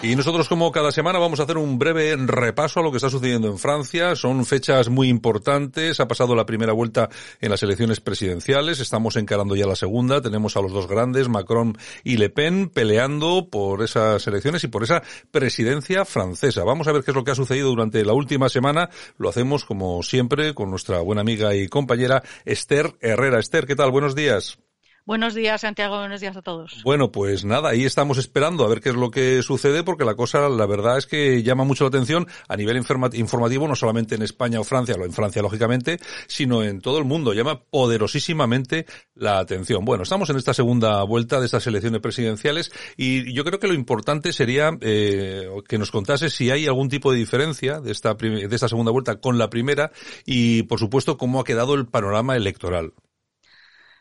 Y nosotros, como cada semana, vamos a hacer un breve repaso a lo que está sucediendo en Francia. Son fechas muy importantes. Ha pasado la primera vuelta en las elecciones presidenciales. Estamos encarando ya la segunda. Tenemos a los dos grandes, Macron y Le Pen, peleando por esas elecciones y por esa presidencia francesa. Vamos a ver qué es lo que ha sucedido durante la última semana. Lo hacemos, como siempre, con nuestra buena amiga y compañera Esther Herrera. Esther, ¿qué tal? Buenos días. Buenos días, Santiago. Buenos días a todos. Bueno, pues nada, ahí estamos esperando a ver qué es lo que sucede, porque la cosa, la verdad es que llama mucho la atención a nivel informativo, no solamente en España o Francia, en Francia lógicamente, sino en todo el mundo. Llama poderosísimamente la atención. Bueno, estamos en esta segunda vuelta de estas elecciones presidenciales y yo creo que lo importante sería eh, que nos contase si hay algún tipo de diferencia de esta, de esta segunda vuelta con la primera y, por supuesto, cómo ha quedado el panorama electoral.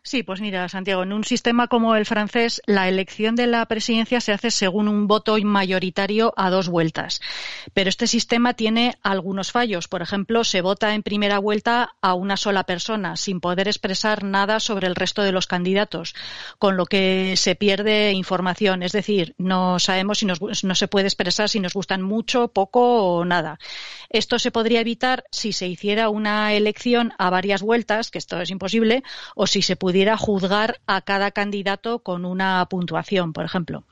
Sí, pues mira, Santiago, en un sistema como el francés, la elección de la presidencia se hace según un voto mayoritario a dos vueltas. Pero este sistema tiene algunos fallos. Por ejemplo, se vota en primera vuelta a una sola persona, sin poder expresar nada sobre el resto de los candidatos, con lo que se pierde información. Es decir, no sabemos si nos, no se puede expresar si nos gustan mucho, poco o nada. Esto se podría evitar si se hiciera una elección a varias vueltas, que esto es imposible, o si se pudiera juzgar a cada candidato con una puntuación, por ejemplo.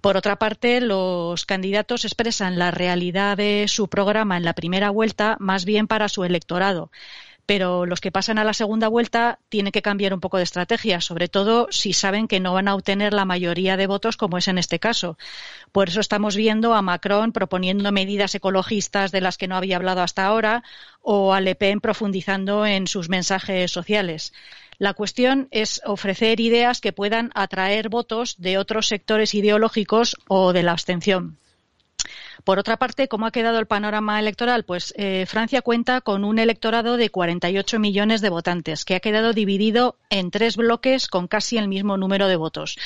Por otra parte, los candidatos expresan la realidad de su programa en la primera vuelta más bien para su electorado pero los que pasan a la segunda vuelta tienen que cambiar un poco de estrategia, sobre todo si saben que no van a obtener la mayoría de votos, como es en este caso. Por eso estamos viendo a Macron proponiendo medidas ecologistas de las que no había hablado hasta ahora, o a Le Pen profundizando en sus mensajes sociales. La cuestión es ofrecer ideas que puedan atraer votos de otros sectores ideológicos o de la abstención. Por otra parte, ¿cómo ha quedado el panorama electoral? Pues eh, Francia cuenta con un electorado de 48 millones de votantes, que ha quedado dividido en tres bloques con casi el mismo número de votos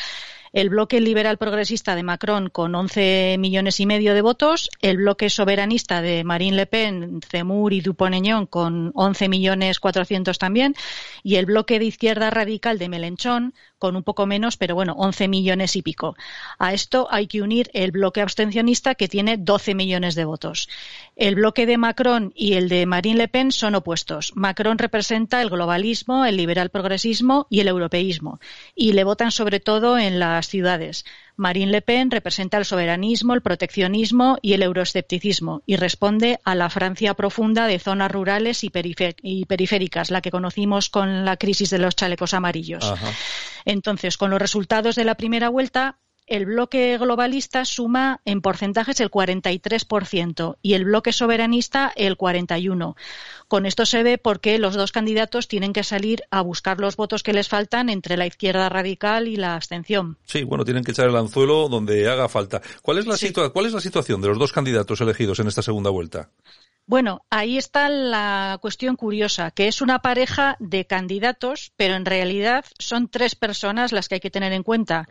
el bloque liberal progresista de Macron con 11 millones y medio de votos, el bloque soberanista de Marine Le Pen, Zemmour y Dupont-Aignan con 11 millones 400 también, y el bloque de izquierda radical de Melenchon con un poco menos, pero bueno, 11 millones y pico. A esto hay que unir el bloque abstencionista que tiene 12 millones de votos. El bloque de Macron y el de Marine Le Pen son opuestos. Macron representa el globalismo, el liberal progresismo y el europeísmo, y le votan sobre todo en las ciudades. Marine Le Pen representa el soberanismo, el proteccionismo y el euroescepticismo y responde a la Francia profunda de zonas rurales y, periféricas, la que conocimos con la crisis de los chalecos amarillos. Entonces, con los resultados de la primera vuelta, el bloque globalista suma en porcentajes el 43% y el bloque soberanista el 41%. Con esto se ve por qué los dos candidatos tienen que salir a buscar los votos que les faltan entre la izquierda radical y la abstención. Sí, bueno, tienen que echar el anzuelo donde haga falta. ¿Cuál es la, ¿cuál es la situación de los dos candidatos elegidos en esta segunda vuelta? Bueno, ahí está la cuestión curiosa, que es una pareja de candidatos, pero en realidad son tres personas las que hay que tener en cuenta.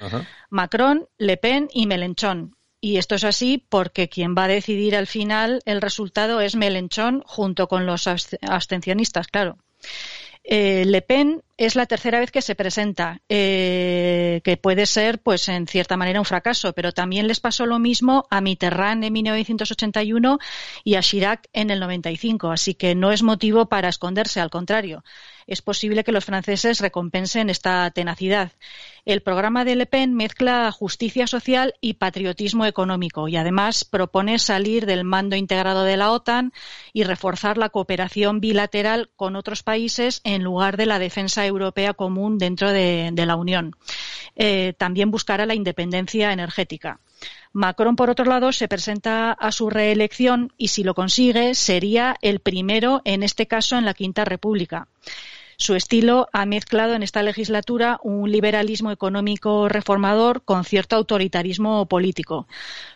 Macron, Le Pen y Melenchon. Y esto es así porque quien va a decidir al final el resultado es Melenchon junto con los abstencionistas, claro. Eh, Le Pen es la tercera vez que se presenta, eh, que puede ser, pues, en cierta manera un fracaso, pero también les pasó lo mismo a Mitterrand en 1981 y a Chirac en el 95, así que no es motivo para esconderse, al contrario. Es posible que los franceses recompensen esta tenacidad. El programa de Le Pen mezcla justicia social y patriotismo económico y además propone salir del mando integrado de la OTAN y reforzar la cooperación bilateral con otros países en lugar de la defensa europea común dentro de, la Unión. Eh, también buscará la independencia energética. Macron, por otro lado, se presenta a su reelección y, si lo consigue, sería el primero, en este caso, en la Quinta República. Su estilo ha mezclado en esta legislatura un liberalismo económico reformador con cierto autoritarismo político.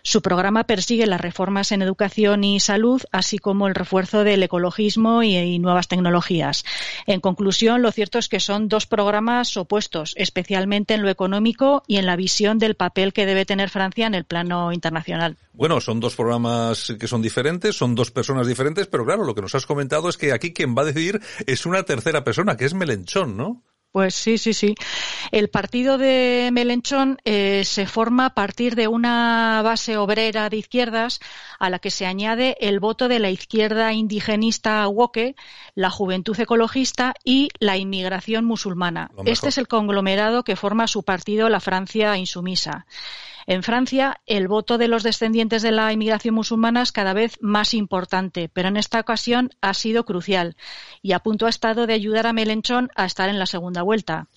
Su programa persigue las reformas en educación y salud, así como el refuerzo del ecologismo y, nuevas tecnologías. En conclusión, lo cierto es que son dos programas opuestos, especialmente en lo económico y en la visión del papel que debe tener Francia en el plano internacional. Bueno, son dos programas que son diferentes, son dos personas diferentes, pero claro, lo que nos has comentado es que aquí quien va a decidir es una tercera persona, que es Melenchón, ¿no? Pues sí, sí, sí. El partido de Melenchón eh, se forma a partir de una base obrera de izquierdas a la que se añade el voto de la izquierda indigenista woke, la juventud ecologista y la inmigración musulmana. Este es el conglomerado que forma su partido, la Francia insumisa. En Francia, el voto de los descendientes de la inmigración musulmana es cada vez más importante, pero en esta ocasión ha sido crucial y a punto ha estado de ayudar a Melenchón a estar en la segunda vuelta.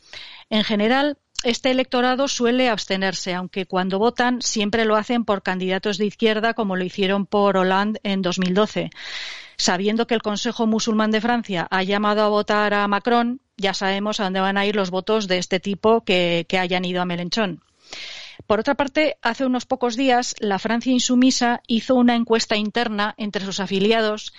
En general, este electorado suele abstenerse, aunque cuando votan siempre lo hacen por candidatos de izquierda, como lo hicieron por Hollande en 2012. Sabiendo que el Consejo Musulmán de Francia ha llamado a votar a Macron, ya sabemos a dónde van a ir los votos de este tipo que, hayan ido a Melenchón. Por otra parte, hace unos pocos días, la Francia insumisa hizo una encuesta interna entre sus afiliados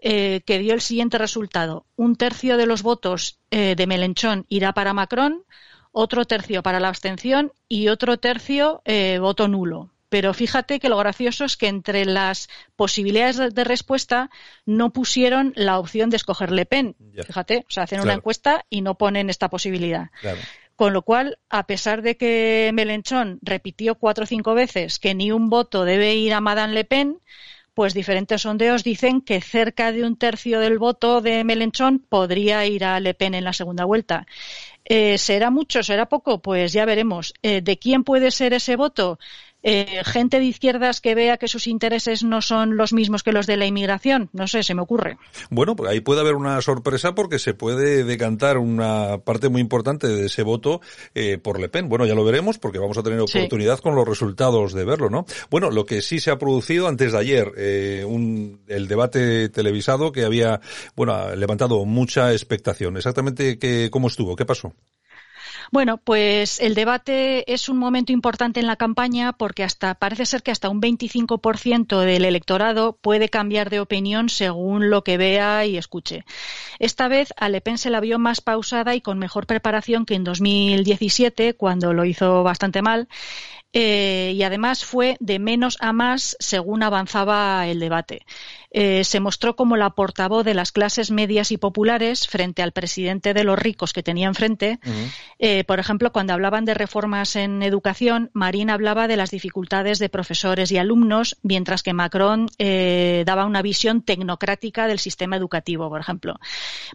eh, que dio el siguiente resultado. Un tercio de los votos eh, de Melenchón irá para Macron, otro tercio para la abstención y otro tercio eh, voto nulo. Pero fíjate que lo gracioso es que entre las posibilidades de respuesta no pusieron la opción de escoger Le Pen. Fíjate, o sea, hacen una encuesta y no ponen esta posibilidad. Claro. Con lo cual, a pesar de que Melenchón repitió cuatro o cinco veces que ni un voto debe ir a Madame Le Pen, pues diferentes sondeos dicen que cerca de un tercio del voto de Melenchón podría ir a Le Pen en la segunda vuelta. Eh, ¿Será mucho? ¿Será poco? Pues ya veremos. Eh, ¿De quién puede ser ese voto? Eh, gente de izquierdas que vea que sus intereses no son los mismos que los de la inmigración. No sé, se me ocurre. Bueno, pues ahí puede haber una sorpresa porque se puede decantar una parte muy importante de ese voto eh, por Le Pen. Bueno, ya lo veremos porque vamos a tener oportunidad sí. con los resultados de verlo, ¿no? Bueno, lo que sí se ha producido antes de ayer, eh, un, el debate televisado que había, bueno, levantado mucha expectación. Exactamente qué, cómo estuvo, qué pasó. Bueno, pues el debate es un momento importante en la campaña porque hasta parece ser que hasta un 25% del electorado puede cambiar de opinión según lo que vea y escuche. Esta vez a Le Pen se la vio más pausada y con mejor preparación que en 2017, cuando lo hizo bastante mal. Eh, y además fue de menos a más según avanzaba el debate. Eh, se mostró como la portavoz de las clases medias y populares frente al presidente de los ricos que tenía enfrente. Uh -huh. eh, por ejemplo, cuando hablaban de reformas en educación, Marín hablaba de las dificultades de profesores y alumnos, mientras que Macron daba una visión tecnocrática del sistema educativo, por ejemplo.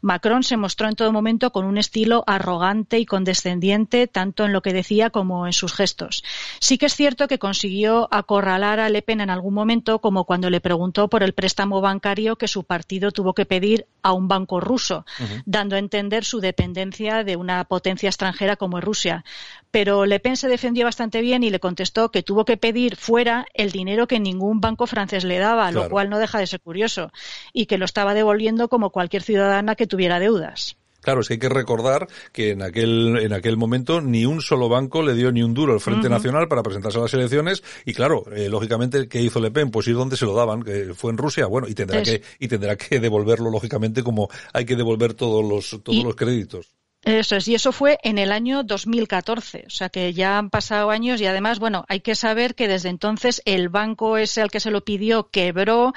Macron se mostró en todo momento con un estilo arrogante y condescendiente, tanto en lo que decía como en sus gestos. Sí que es cierto que consiguió acorralar a Le Pen en algún momento, como cuando le preguntó por el préstamo bancario que su partido tuvo que pedir a un banco ruso, uh -huh. dando a entender su dependencia de una potencia extranjera como es Rusia. Pero Le Pen se defendió bastante bien y le contestó que tuvo que pedir fuera el dinero que ningún banco francés le daba, claro. lo cual no deja de ser curioso, y que lo estaba devolviendo como cualquier ciudadana que tuviera deudas. Claro, es que hay que recordar que en aquel, en aquel momento ni un solo banco le dio ni un duro al Frente uh -huh. Nacional para presentarse a las elecciones y claro, eh, lógicamente, ¿qué hizo Le Pen? Pues ir donde se lo daban, que fue en Rusia, bueno, y tendrá que, y tendrá que devolverlo, lógicamente, como hay que devolver todos los, todos y... los créditos. Eso es, y eso fue en el año 2014, o sea que ya han pasado años y además, bueno, hay que saber que desde entonces el banco ese al que se lo pidió quebró,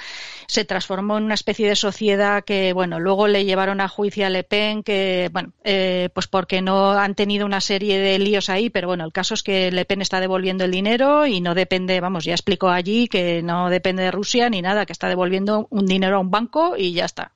se transformó en una especie de sociedad que, bueno, luego le llevaron a juicio a Le Pen, que, bueno, eh, pues porque no han tenido una serie de líos ahí, pero bueno, el caso es que Le Pen está devolviendo el dinero y no depende, vamos, ya explicó allí que no depende de Rusia ni nada, que está devolviendo un dinero a un banco y ya está.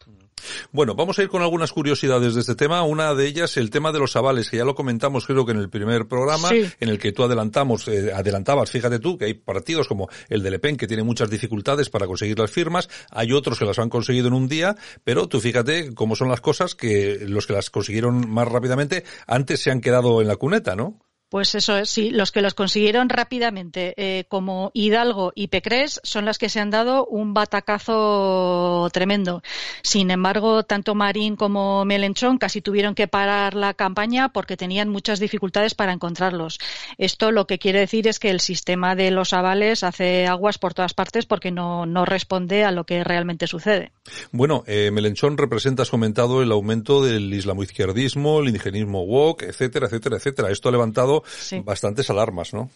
Bueno, vamos a ir con algunas curiosidades de este tema. Una de ellas, el tema de los avales, que ya lo comentamos creo que en el primer programa, sí. en el que tú adelantamos, eh, adelantabas, fíjate tú, que hay partidos como el de Le Pen que tiene muchas dificultades para conseguir las firmas, hay otros que las han conseguido en un día, pero tú fíjate cómo son las cosas que los que las consiguieron más rápidamente antes se han quedado en la cuneta, ¿no? Pues eso es, sí, los que los consiguieron rápidamente, eh, como Hidalgo y Pecrés, son las que se han dado un batacazo tremendo. Sin embargo, tanto Marín como Melenchón casi tuvieron que parar la campaña porque tenían muchas dificultades para encontrarlos. Esto lo que quiere decir es que el sistema de los avales hace aguas por todas partes porque no, no responde a lo que realmente sucede. Bueno, eh, Melenchón representa, has comentado, el aumento del islamoizquierdismo, el indigenismo woke, etcétera, etcétera, etcétera. Esto ha levantado bastantes alarmas, ¿no?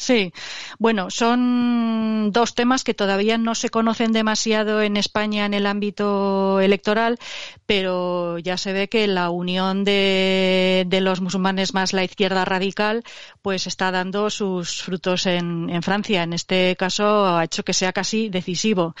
Sí, bueno, son dos temas que todavía no se conocen demasiado en España en el ámbito electoral, pero ya se ve que la unión de, los musulmanes más la izquierda radical, pues está dando sus frutos en, Francia. En este caso ha hecho que sea casi decisivo.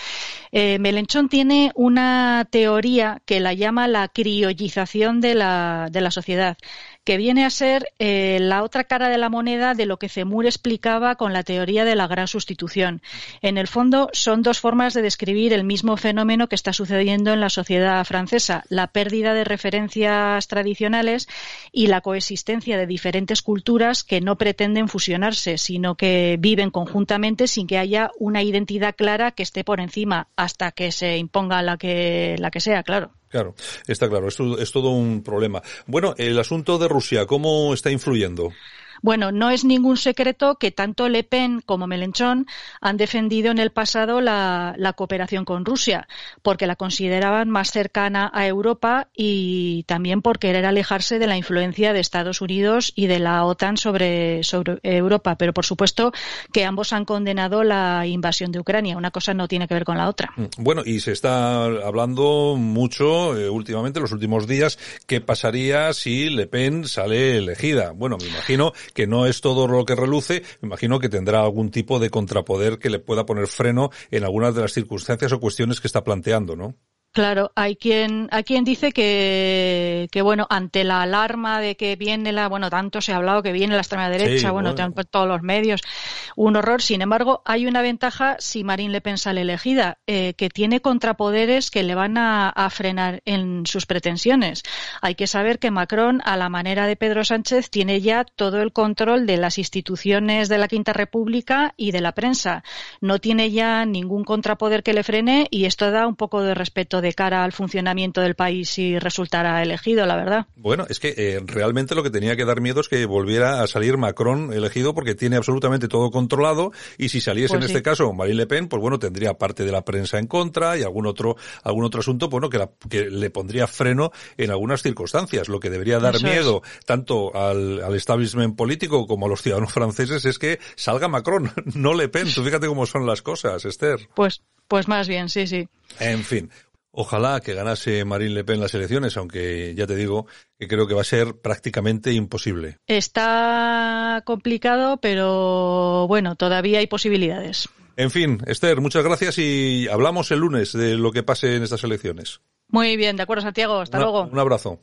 Eh, Melenchón tiene una teoría que la llama la criollización de la, de la sociedad que viene a ser eh, la otra cara de la moneda de lo que Zemur explicaba con la teoría de la gran sustitución. En el fondo, son dos formas de describir el mismo fenómeno que está sucediendo en la sociedad francesa, la pérdida de referencias tradicionales y la coexistencia de diferentes culturas que no pretenden fusionarse, sino que viven conjuntamente sin que haya una identidad clara que esté por encima hasta que se imponga la que, la que sea, claro. Claro, está claro, esto es todo un problema. Bueno, el asunto de Rusia, ¿cómo está influyendo? Bueno, no es ningún secreto que tanto Le Pen como Melenchón han defendido en el pasado la, cooperación con Rusia, porque la consideraban más cercana a Europa y también por querer alejarse de la influencia de Estados Unidos y de la OTAN sobre, sobre Europa. Pero, por supuesto, que ambos han condenado la invasión de Ucrania. Una cosa no tiene que ver con la otra. Mm, bueno, y se está hablando mucho eh, últimamente, en los últimos días, qué pasaría si Le Pen sale elegida. Bueno, me imagino que no es todo lo que reluce, me imagino que tendrá algún tipo de contrapoder que le pueda poner freno en algunas de las circunstancias o cuestiones que está planteando, ¿no? Claro, hay quien, hay quien dice que, que, bueno, ante la alarma de que viene la, bueno, tanto se ha hablado que viene la extrema derecha, bueno, bueno. todos los medios, un horror. Sin embargo, hay una ventaja si Marine Le Pen sale elegida, eh, que tiene contrapoderes que le van a, a, frenar en sus pretensiones. Hay que saber que Macron, a la manera de Pedro Sánchez, tiene ya todo el control de las instituciones de la Quinta República y de la prensa. No tiene ya ningún contrapoder que le frene y esto da un poco de respeto de cara al funcionamiento del país si resultara elegido, la verdad. Bueno, es que eh, realmente lo que tenía que dar miedo es que volviera a salir Macron elegido porque tiene absolutamente todo controlado y si saliese en pues este caso Marine Le Pen, pues bueno, tendría parte de la prensa en contra y algún otro algún otro asunto, bueno, que, que le pondría freno en algunas circunstancias. Lo que debería dar miedo tanto al, al establishment político como a los ciudadanos franceses es que salga Macron, no Le Pen. Tú fíjate cómo son las cosas, Esther. Pues pues más bien, sí, sí. En fin. Ojalá que ganase Marine Le Pen las elecciones, aunque ya te digo que creo que va a ser prácticamente imposible. Está complicado, pero bueno, todavía hay posibilidades. En fin, Esther, muchas gracias y hablamos el lunes de lo que pase en estas elecciones. Muy bien, de acuerdo, Santiago. Hasta luego. Un abrazo.